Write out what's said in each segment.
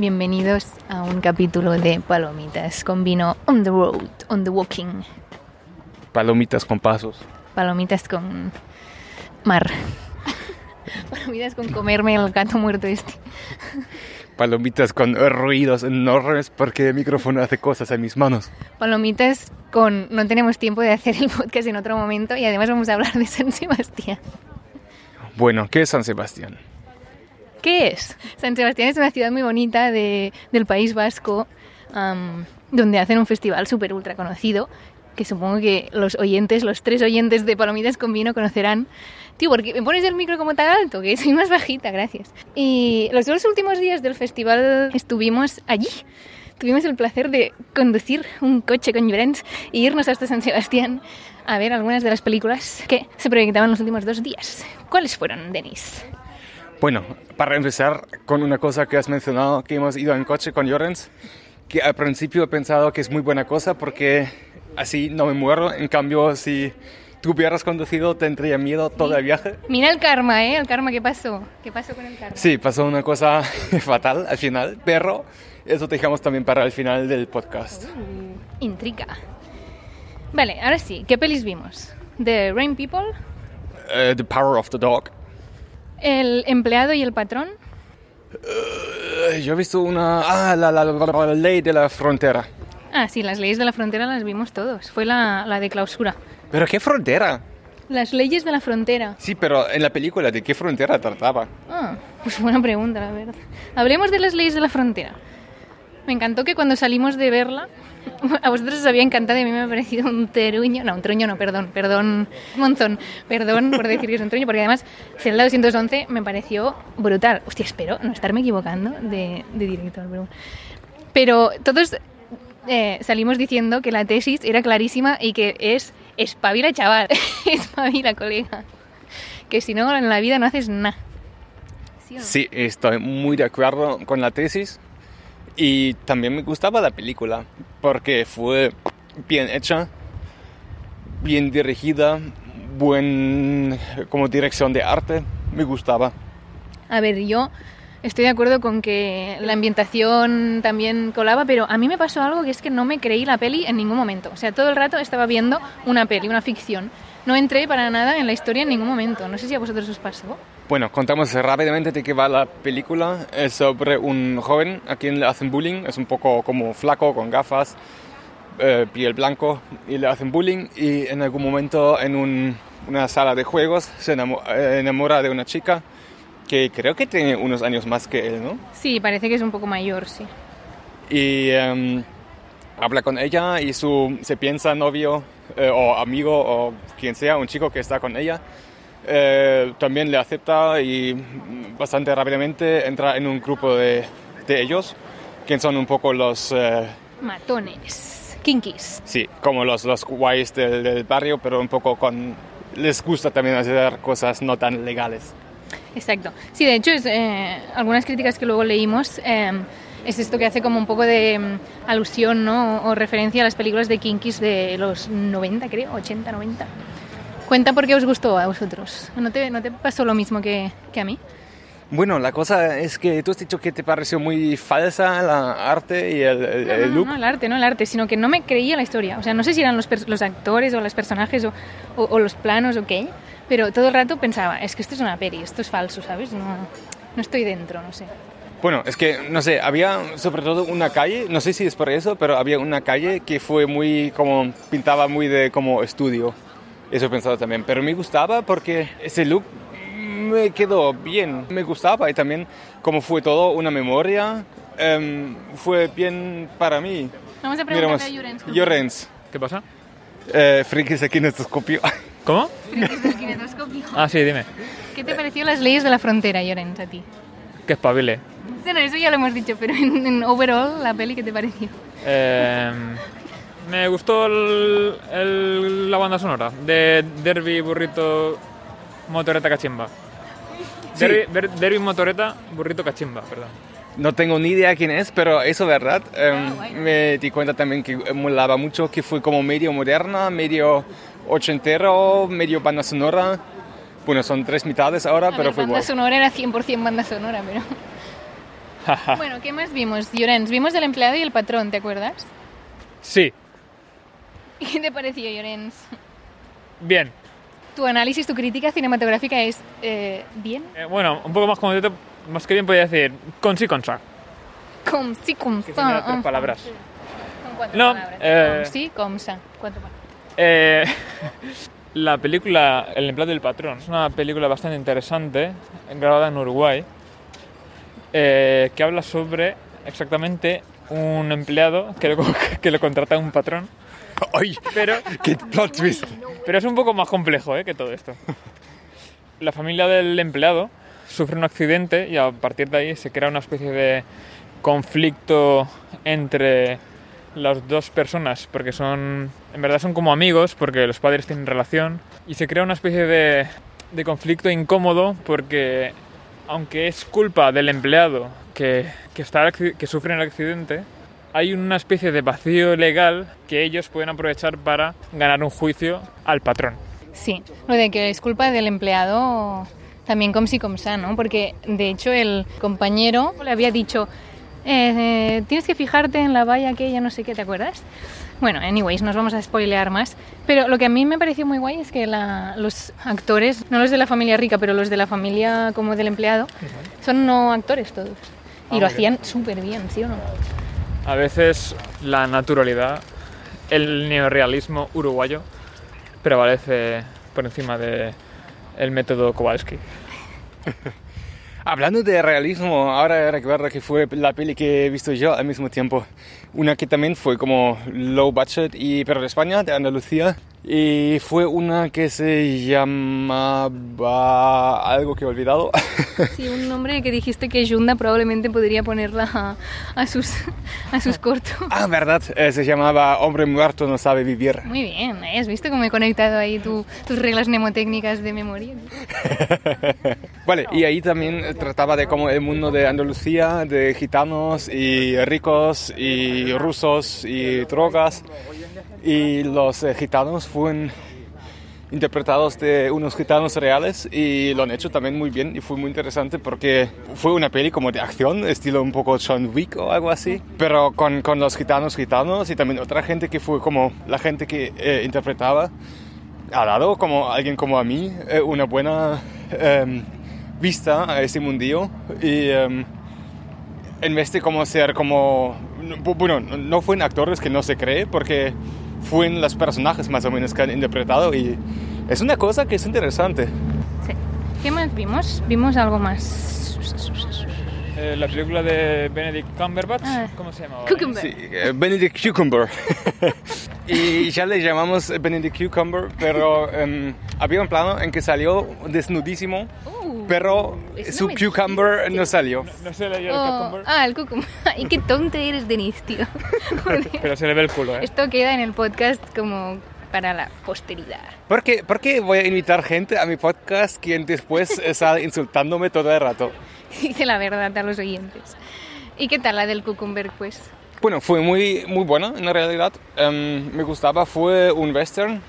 Bienvenidos a un capítulo de Palomitas con vino on the road, on the walking. Palomitas con pasos. Palomitas con mar. Palomitas con comerme el gato muerto este. Palomitas con ruidos enormes porque el micrófono hace cosas en mis manos. Palomitas con no tenemos tiempo de hacer el podcast en otro momento y además vamos a hablar de San Sebastián. Bueno, ¿qué es San Sebastián? ¿Qué es? San Sebastián es una ciudad muy bonita de, del País Vasco, am, donde hacen un festival súper ultra conocido, que supongo que los oyentes, los tres oyentes de Palomitas con Vino conocerán. Tío, porque me pones el micro como tan alto, que soy más bajita, gracias. Y los dos últimos días del festival estuvimos allí. Tuvimos el placer de conducir un coche con Llorens e irnos hasta San Sebastián a ver algunas de las películas que se proyectaban los últimos dos días. ¿Cuáles fueron, Denis? Bueno, para empezar con una cosa que has mencionado, que hemos ido en coche con Llorens, que al principio he pensado que es muy buena cosa porque así no me muero. En cambio, si tú hubieras conducido, tendría miedo todo el viaje. Mira el karma, ¿eh? El karma, ¿qué pasó? ¿Qué pasó con el karma? Sí, pasó una cosa fatal al final, pero eso dejamos también para el final del podcast. Uh, intriga. Vale, ahora sí, ¿qué pelis vimos? The Rain People, Eh, the Power of the Dog. El empleado y el patrón, Eh, yo he visto una... Ah, la, la- la- la ley de la frontera. Ah, sí, las leyes de la frontera las vimos todos. Fue la, la de clausura. ¿Pero qué frontera? Las leyes de la frontera. Sí, pero en la película, ¿de qué frontera trataba? Ah, pues buena pregunta, la verdad. Hablemos de las leyes de la frontera. Me encantó que cuando salimos de verla, a vosotros os había encantado y a mí me ha parecido un teruño. No, un truño no, perdón, perdón, monzón. Perdón por decir que es un truño, porque además Zelda 211 me pareció brutal. Hostia, espero no estarme equivocando de, de director, pero... Pero todos eh, salimos diciendo que la tesis era clarísima y que es espabila, chaval, espabila, colega. Que si no, en la vida no haces nada. Sí, estoy muy de acuerdo con la tesis. Y también me gustaba la película, porque fue bien hecha, bien dirigida, buen como dirección de arte, me gustaba. A ver, yo estoy de acuerdo con que la ambientación también colaba, pero a mí me pasó algo que es que no me creí la peli en ningún momento. O sea, todo el rato estaba viendo una peli, una ficción. No entré para nada en la historia en ningún momento. No sé si a vosotros os pasó. Bueno, contamos rápidamente de qué va la película. Es sobre un joven a quien le hacen bullying, es un poco como flaco, con gafas, eh, piel blanco, y le hacen bullying. Y en algún momento en un- una sala de juegos se eh, enamora de una chica que creo que tiene unos años más que él, ¿no? Sí, parece que es un poco mayor, sí. Y em, habla con ella y su, se piensa novio eh, o amigo o quien sea, un chico que está con ella. eh, también le acepta y bastante rápidamente entra en un grupo de, de ellos, que son un poco los, eh, Matones. Kinkis. sí, como los, los guays del, del barrio, pero un poco con... Les gusta también hacer cosas no tan legales. Exacto. Sí, de hecho, es, eh, algunas críticas que luego leímos eh, es esto que hace como un poco de mm, alusión ¿no? o, o referencia a las películas de Kinkis de los 90, creo, 80, 90. Cuenta por qué os gustó a vosotros. ¿No te, no te pasó lo mismo que, que a mí? Bueno, la cosa es que tú has dicho que te pareció muy falsa la arte y el, el- No, el no, look. no, el arte, no el arte, sino que no me creía la historia. O sea, no sé si eran los, los actores o los personajes o, o- o los planos o qué, pero todo el rato pensaba, es que esto es una peli, esto es falso, ¿sabes? No, no estoy dentro, no sé. Bueno, es que, no sé, había sobre todo una calle, no sé si es por eso, pero había una calle que fue muy, como, pintaba muy de como estudio. Eso he pensado también. Pero me gustaba porque ese look me quedó bien. Me gustaba y también como fue todo una memoria, em, fue bien para mí. Vamos a Miramos, preguntarle a Llorens. Llorens, ¿Qué pasa? eh, frikis de kinestoscopio. ¿Cómo? Ah, sí, dime. ¿Qué te pareció las leyes de la frontera, Llorens, a ti? Que espabile. Bueno, eso ya lo hemos dicho, pero en, en overall, la peli, ¿qué te pareció? Eh, me gustó el- el- la banda sonora de Derby, Burrito, Motoreta, Cachimba. Sí. Derby, Derby, Motoreta, Burrito, Cachimba, perdón. No tengo ni idea quién es, pero eso verdad. Em, Ah, guay. me di cuenta también que molaba mucho que fue como medio moderna, medio ochentero, medio banda sonora. Bueno, son tres mitades ahora, A pero ver, fue banda igual. sonora era 100% banda sonora, pero... Bueno, ¿qué más vimos, Llorens? Vimos el empleado y el patrón, ¿te acuerdas? Sí, ¿Y qué te pareció, Llorens? bien. Tu análisis, tu crítica cinematográfica es eh, bien. Eh, bueno, un poco más concreto, más que bien podría decir con sí, con sa. Com sí, com sa. tres Ah, palabras. ¿Con cuántas No, palabras? eh, Com sí, com sa. Eh, la película El empleado del patrón es una película bastante interesante, grabada en Uruguay, eh, que habla sobre exactamente un empleado que lo, que lo contrata un patrón, ¡Ay! pero, ¡Qué plot twist! pero es un poco más complejo eh, que todo esto. La familia del empleado sufre un accidente y a partir de ahí se crea una especie de conflicto entre las dos personas, porque son, en verdad son como amigos, porque los padres tienen relación, y se crea una especie de, de conflicto incómodo, porque aunque es culpa del empleado que, que, está, que sufre el accidente, hay una especie de vacío legal que ellos pueden aprovechar para ganar un juicio al patrón. Sí, lo de que es culpa del empleado también com si com sa, ¿no? Porque de hecho el compañero le había dicho, eh, eh, tienes que fijarte en la valla aquella, no sé qué, ¿te acuerdas? Bueno, anyways, nos vamos a spoilear más. Pero lo que a mí me pareció muy guay es que la- los actores, no los de la familia rica, pero los de la familia como del empleado, son no actores todos. Y Ah, lo hacían súper bien, ¿sí o no? A veces la naturalidad, el neorealismo uruguayo prevalece por encima de el método Kowalski. Hablando de realismo, ahora recuerdo que fue la peli que he visto yo al mismo tiempo. Una que también fue como low budget, y, pero de España, de Andalucía. Y fue una que se llamaba algo que he olvidado. Sí, un nombre que dijiste que Yunda probablemente podría ponerla a, a sus, a sus cortos. ah, verdad, eh, se llamaba Hombre muerto no sabe vivir. Muy bien, ¿eh? ¿has visto cómo he conectado ahí tu- tus reglas mnemotécnicas de memoria? Vale, y ahí también trataba de como el mundo de Andalucía, de gitanos y ricos y rusos y drogas. Y los eh, gitanos fueron interpretados de unos gitanos reales y lo han hecho también muy bien y fue muy interesante porque fue una peli como de acción, estilo un poco John Wick o algo así, pero con, con los gitanos gitanos y también otra gente que fue como la gente que eh, interpretaba ha dado como alguien como a mí eh, una buena em, vista a ese mundillo y em, en vez de como ser como bu- bueno no fueron actores que no se cree porque fueron los personajes más o menos que han interpretado y es una cosa que es interesante Sí. ¿Qué más vimos? Vimos algo más. Eh, la película de Benedict Cumberbatch, Ah. ¿cómo se llamaba? Cucumber. Sí, eh, Benedict Cucumber. y ya le llamamos Benedict Cucumber, pero em, había un plano en que salió desnudísimo, Uh, pero su no cucumber dijiste. no salió. No se le dio el oh, cucumber, ah, el cucumber. Y qué tonto eres, Denis, tío. Joder. pero se le ve el culo, ¿eh? Esto queda en el podcast como para la posteridad. ¿Por qué, por qué voy a invitar gente a mi podcast quien después está insultándome todo el rato? Dice la verdad a los oyentes. ¿Y qué tal la del cucumber, pues? Bueno, fue muy, muy buena en realidad. Em, me gustaba, fue un western.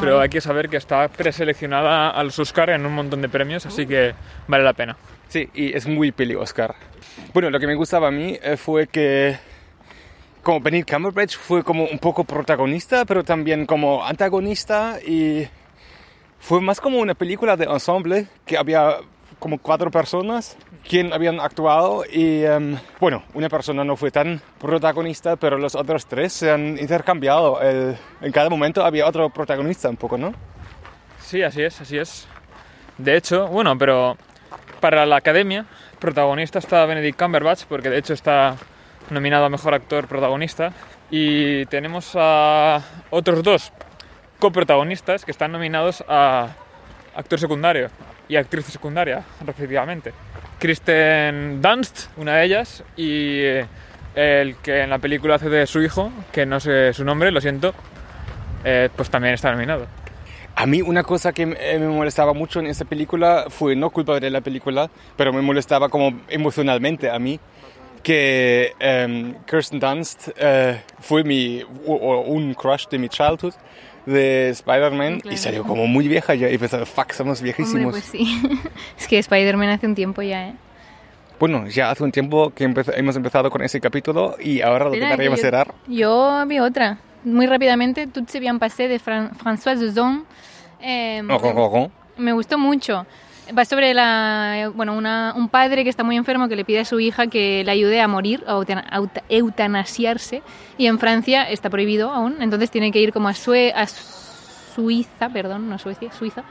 Pero hay que saber que está preseleccionada a los Oscar en un montón de premios, así que vale la pena. Sí, y es muy peli Oscar. Bueno, lo que me gustaba a mí eh, fue que como Benedict Cumberbatch fue como un poco protagonista, pero también como antagonista y fue más como una película de ensemble que había como cuatro personas quien habían actuado y em, bueno, una persona no fue tan protagonista, pero los otros tres se han intercambiado. El- en cada momento había otro protagonista un poco, ¿no? Sí, así es, así es. De hecho, bueno, pero para la academia, protagonista está Benedict Cumberbatch, porque de hecho está nominado a mejor actor protagonista. Y tenemos a otros dos coprotagonistas que están nominados a actor secundario y actriz secundaria, respectivamente. Kristen Dunst, una de ellas, y eh, el que en la película hace de su hijo, que no sé su nombre, lo siento, eh, pues también está nominado. A mí una cosa que eh, me molestaba mucho en esta película fue no culpa de la película, pero me molestaba como emocionalmente a mí que em, Kirsten Dunst eh, fue mi o- o un crush de mi childhood de Spider-Man Claro. y salió como muy vieja ya y pensaba, fuck, somos Hombre, viejísimos. pues sí. es que Spider-Man hace un tiempo ya, ¿eh? bueno, ya hace un tiempo que empez- hemos empezado con ese capítulo y ahora lo Espera, que yo- cerrar. Yo había otra. Muy rápidamente, Tout se bien passé de Fran François Zozon. Eh, Ojo, ojo, ojo. me gustó mucho. Va sobre la, bueno, una- un padre que está muy enfermo que le pide a su hija que le ayude a morir, a eutanasiarse. Y en Francia está prohibido aún, entonces tiene que ir como a, Sue- a Suiza, perdón, no Suecia, Suiza.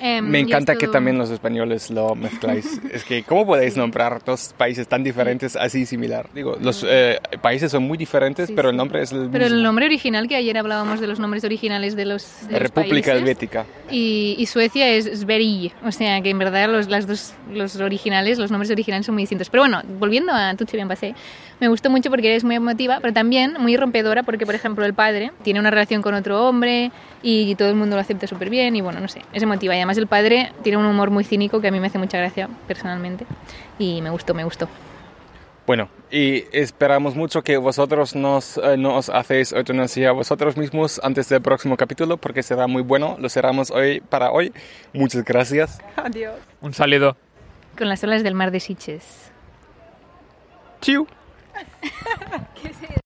Em, Me encanta que también los españoles lo mezcláis. es que, ¿cómo podéis nombrar dos países tan diferentes así similar? Digo, los eh, países son muy diferentes, Sí, pero sí. el nombre es el Pero mismo. el nombre original, que ayer hablábamos de los nombres originales de los, de los República países, Helvética. Y, y Suecia es Sverige, o sea que en verdad los, las dos, los originales, los nombres originales son muy distintos. Pero bueno, volviendo a Tuche Bien Pasé, me gustó mucho porque es muy emotiva, pero también muy rompedora porque, por ejemplo, el padre tiene una relación con otro hombre y todo el mundo lo acepta súper bien y bueno, no sé, es emotiva. Y además el padre tiene un humor muy cínico que a mí me hace mucha gracia personalmente y me gustó, me gustó. Bueno, y esperamos mucho que vosotros nos, eh, no os hacéis eutanasia a vosotros mismos antes del próximo capítulo, porque será muy bueno. Lo cerramos hoy para hoy. Muchas gracias. Un saludo. Con las olas del mar de Siches. Chiu.